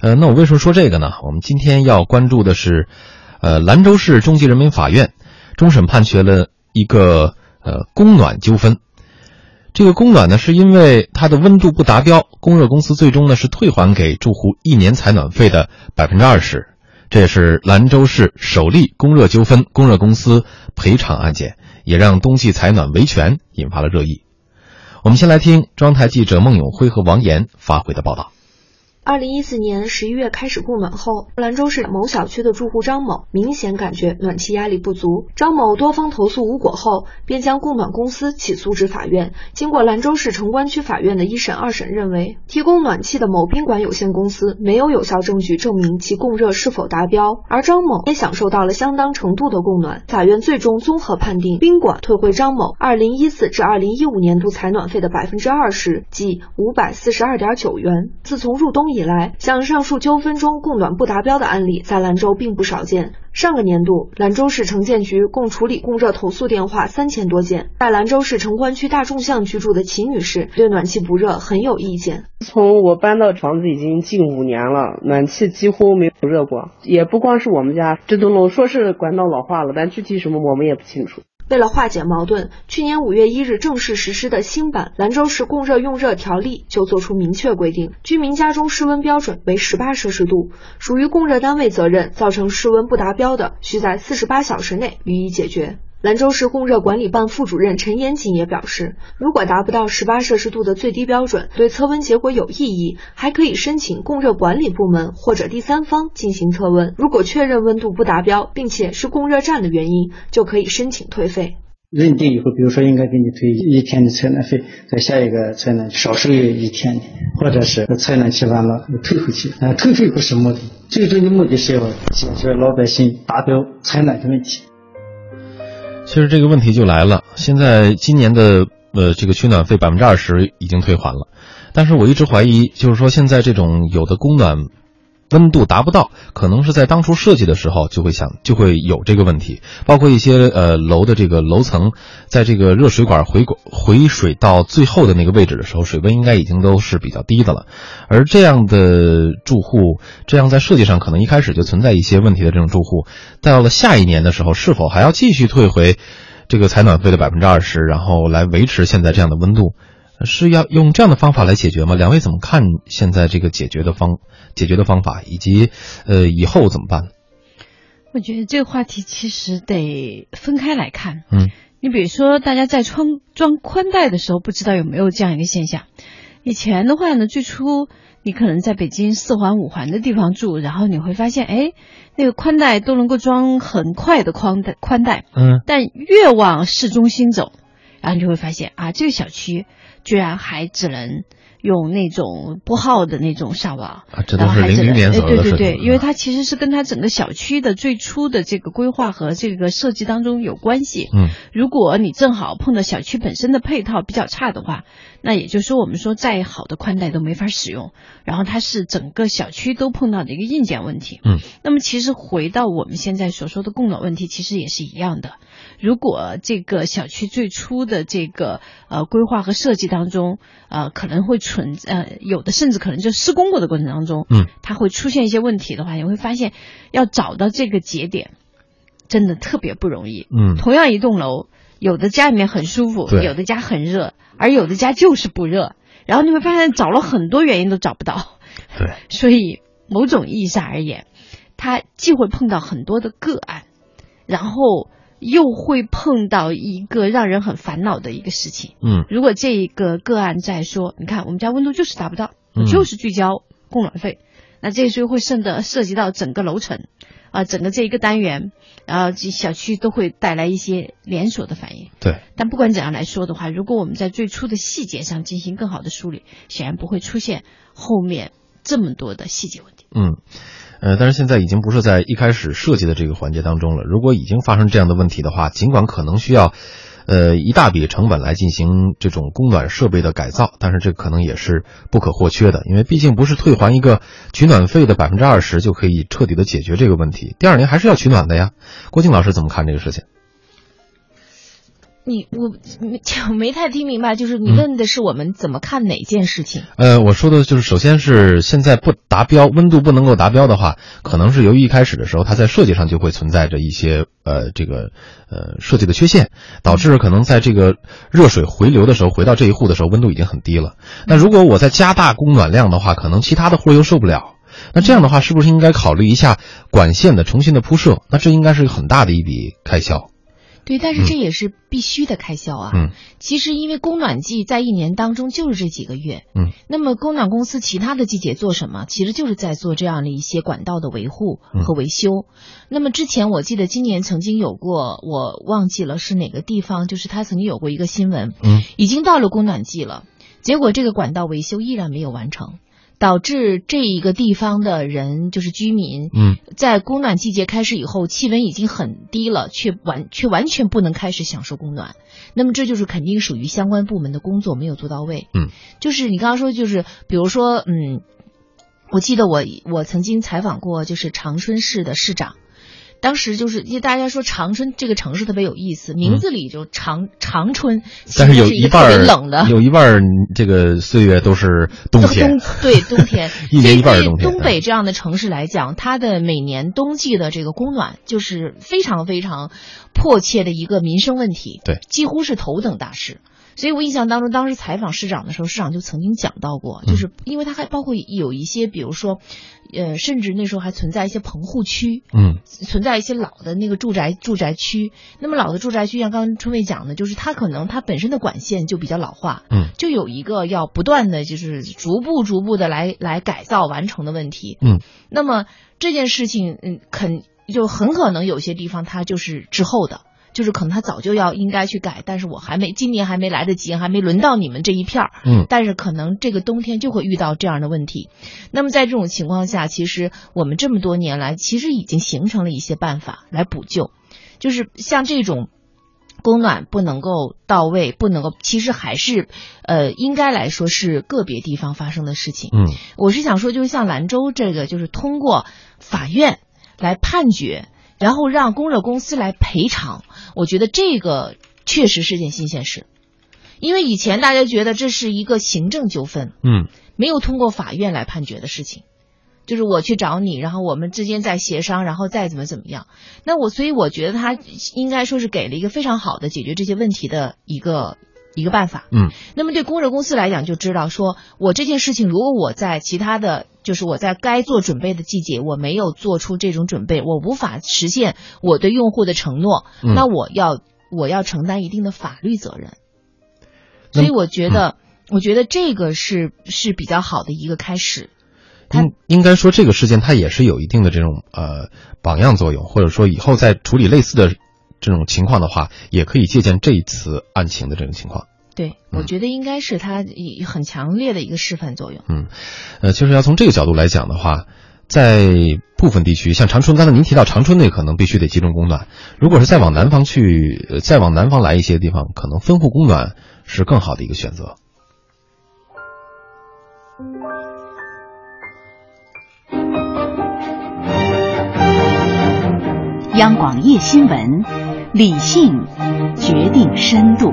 呃，那我为什么说这个呢？我们今天要关注的是，呃，兰州市中级人民法院终审判决了一个呃供暖纠纷。这个供暖呢，是因为它的温度不达标，供热公司最终呢是退还给住户一年采暖费的百分之二十。这也是兰州市首例供热纠纷供热公司赔偿案件，也让冬季采暖维权引发了热议。我们先来听中央台记者孟永辉和王岩发回的报道。二零一四年十一月开始供暖后，兰州市某小区的住户张某明显感觉暖气压力不足。张某多方投诉无果后，便将供暖公司起诉至法院。经过兰州市城关区法院的一审、二审，认为提供暖气的某宾馆有限公司没有有效证据证明其供热是否达标，而张某也享受到了相当程度的供暖。法院最终综合判定，宾馆退回张某二零一四至二零一五年度采暖费的百分之二十，即五百四十二点九元。自从入冬以以来，像上述纠纷中供暖不达标的案例，在兰州并不少见。上个年度，兰州市城建局共处理供热投诉电话三千多件。在兰州市城关区大众巷居住的秦女士对暖气不热很有意见。从我搬到房子已经近五年了，暖气几乎没有热过。也不光是我们家这栋楼，说是管道老化了，但具体什么我们也不清楚。为了化解矛盾，去年五月一日正式实施的新版《兰州市供热用热条例》就作出明确规定，居民家中室温标准为十八摄氏度，属于供热单位责任，造成室温不达标的，需在四十八小时内予以解决。兰州市供热管理办副主任陈延锦也表示，如果达不到十八摄氏度的最低标准，对测温结果有异议，还可以申请供热管理部门或者第三方进行测温。如果确认温度不达标，并且是供热站的原因，就可以申请退费。认定以后，比如说应该给你退一天的采暖费，在下一个采暖少收一天，或者是采暖期完了退回去。呃，退费不是目的，最终的目的是要解决老百姓达标采暖的问题。其实这个问题就来了，现在今年的呃这个取暖费百分之二十已经退还了，但是我一直怀疑，就是说现在这种有的供暖温度达不到，可能是在当初设计的时候就会想就会有这个问题，包括一些呃楼的这个楼层，在这个热水管回管回水到最后的那个位置的时候，水温应该已经都是比较低的了，而这样的住户，这样在设计上可能一开始就存在一些问题的这种住户，到了下一年的时候，是否还要继续退回这个采暖费的百分之二十，然后来维持现在这样的温度？是要用这样的方法来解决吗？两位怎么看现在这个解决的方解决的方法，以及呃以后怎么办？我觉得这个话题其实得分开来看。嗯，你比如说，大家在装装宽带的时候，不知道有没有这样一个现象？以前的话呢，最初你可能在北京四环五环的地方住，然后你会发现，哎，那个宽带都能够装很快的宽带宽带。嗯，但越往市中心走，然后你就会发现啊，这个小区。居然还只能用那种拨号的那种上网，这都是零零年的对对对，因为它其实是跟它整个小区的最初的这个规划和这个设计当中有关系。嗯，如果你正好碰到小区本身的配套比较差的话，那也就是说我们说再好的宽带都没法使用。然后它是整个小区都碰到的一个硬件问题。嗯，那么其实回到我们现在所说的供暖问题，其实也是一样的。如果这个小区最初的这个呃规划和设计当中，呃可能会存呃有的甚至可能就施工过的过程当中，嗯，它会出现一些问题的话，你会发现要找到这个节点，真的特别不容易。嗯，同样一栋楼，有的家里面很舒服，有的家很热，而有的家就是不热，然后你会发现找了很多原因都找不到。对，所以某种意义上而言，他既会碰到很多的个案，然后。又会碰到一个让人很烦恼的一个事情。嗯，如果这一个个案在说，你看我们家温度就是达不到，就是聚焦供暖费，那这时候会渗的涉及到整个楼层，啊，整个这一个单元，然后小区都会带来一些连锁的反应。对。但不管怎样来说的话，如果我们在最初的细节上进行更好的梳理，显然不会出现后面这么多的细节问题。嗯。呃，但是现在已经不是在一开始设计的这个环节当中了。如果已经发生这样的问题的话，尽管可能需要，呃，一大笔成本来进行这种供暖设备的改造，但是这可能也是不可或缺的，因为毕竟不是退还一个取暖费的百分之二十就可以彻底的解决这个问题。第二年还是要取暖的呀。郭靖老师怎么看这个事情？你我我 没太听明白，就是你问的是我们怎么看哪件事情？呃，我说的就是，首先是现在不达标，温度不能够达标的话，可能是由于一开始的时候它在设计上就会存在着一些呃这个呃设计的缺陷，导致可能在这个热水回流的时候，回到这一户的时候温度已经很低了。那如果我再加大供暖量的话，可能其他的户又受不了。那这样的话，是不是应该考虑一下管线的重新的铺设？那这应该是很大的一笔开销。对，但是这也是必须的开销啊。嗯，其实因为供暖季在一年当中就是这几个月。嗯，那么供暖公司其他的季节做什么？其实就是在做这样的一些管道的维护和维修。那么之前我记得今年曾经有过，我忘记了是哪个地方，就是他曾经有过一个新闻。嗯，已经到了供暖季了，结果这个管道维修依然没有完成。导致这一个地方的人，就是居民，嗯，在供暖季节开始以后，气温已经很低了，却完却完全不能开始享受供暖。那么这就是肯定属于相关部门的工作没有做到位。嗯，就是你刚刚说，就是比如说，嗯，我记得我我曾经采访过，就是长春市的市长。当时就是因为大家说长春这个城市特别有意思，名字里就长长春，但是有一半冷的，有一半这个岁月都是冬天，对 冬天，一年一半是冬天。东北这样的城市来讲，它的每年冬季的这个供暖就是非常非常迫切的一个民生问题，对，几乎是头等大事。所以我印象当中，当时采访市长的时候，市长就曾经讲到过，就是因为他还包括有一些，比如说，呃，甚至那时候还存在一些棚户区，嗯，存在一些老的那个住宅住宅区。那么老的住宅区，像刚刚春卫讲的，就是它可能它本身的管线就比较老化，嗯，就有一个要不断的就是逐步逐步的来来改造完成的问题，嗯。那么这件事情，嗯，肯就很可能有些地方它就是滞后的。就是可能他早就要应该去改，但是我还没今年还没来得及，还没轮到你们这一片儿。嗯，但是可能这个冬天就会遇到这样的问题。那么在这种情况下，其实我们这么多年来，其实已经形成了一些办法来补救。就是像这种供暖不能够到位，不能够，其实还是呃，应该来说是个别地方发生的事情。嗯，我是想说，就是像兰州这个，就是通过法院来判决。然后让供热公司来赔偿，我觉得这个确实是件新鲜事，因为以前大家觉得这是一个行政纠纷，嗯，没有通过法院来判决的事情，就是我去找你，然后我们之间再协商，然后再怎么怎么样。那我所以我觉得他应该说是给了一个非常好的解决这些问题的一个一个办法，嗯。那么对供热公司来讲，就知道说我这件事情，如果我在其他的。就是我在该做准备的季节，我没有做出这种准备，我无法实现我对用户的承诺，那我要我要承担一定的法律责任。所以我觉得，我觉得这个是是比较好的一个开始。应应该说，这个事件它也是有一定的这种呃榜样作用，或者说以后在处理类似的这种情况的话，也可以借鉴这一次案情的这种情况。对，我觉得应该是它很强烈的一个示范作用。嗯，呃，其实要从这个角度来讲的话，在部分地区，像长春，刚才您提到长春那可能必须得集中供暖。如果是再往南方去，再往南方来一些地方，可能分户供暖是更好的一个选择。央广夜新闻，理性决定深度。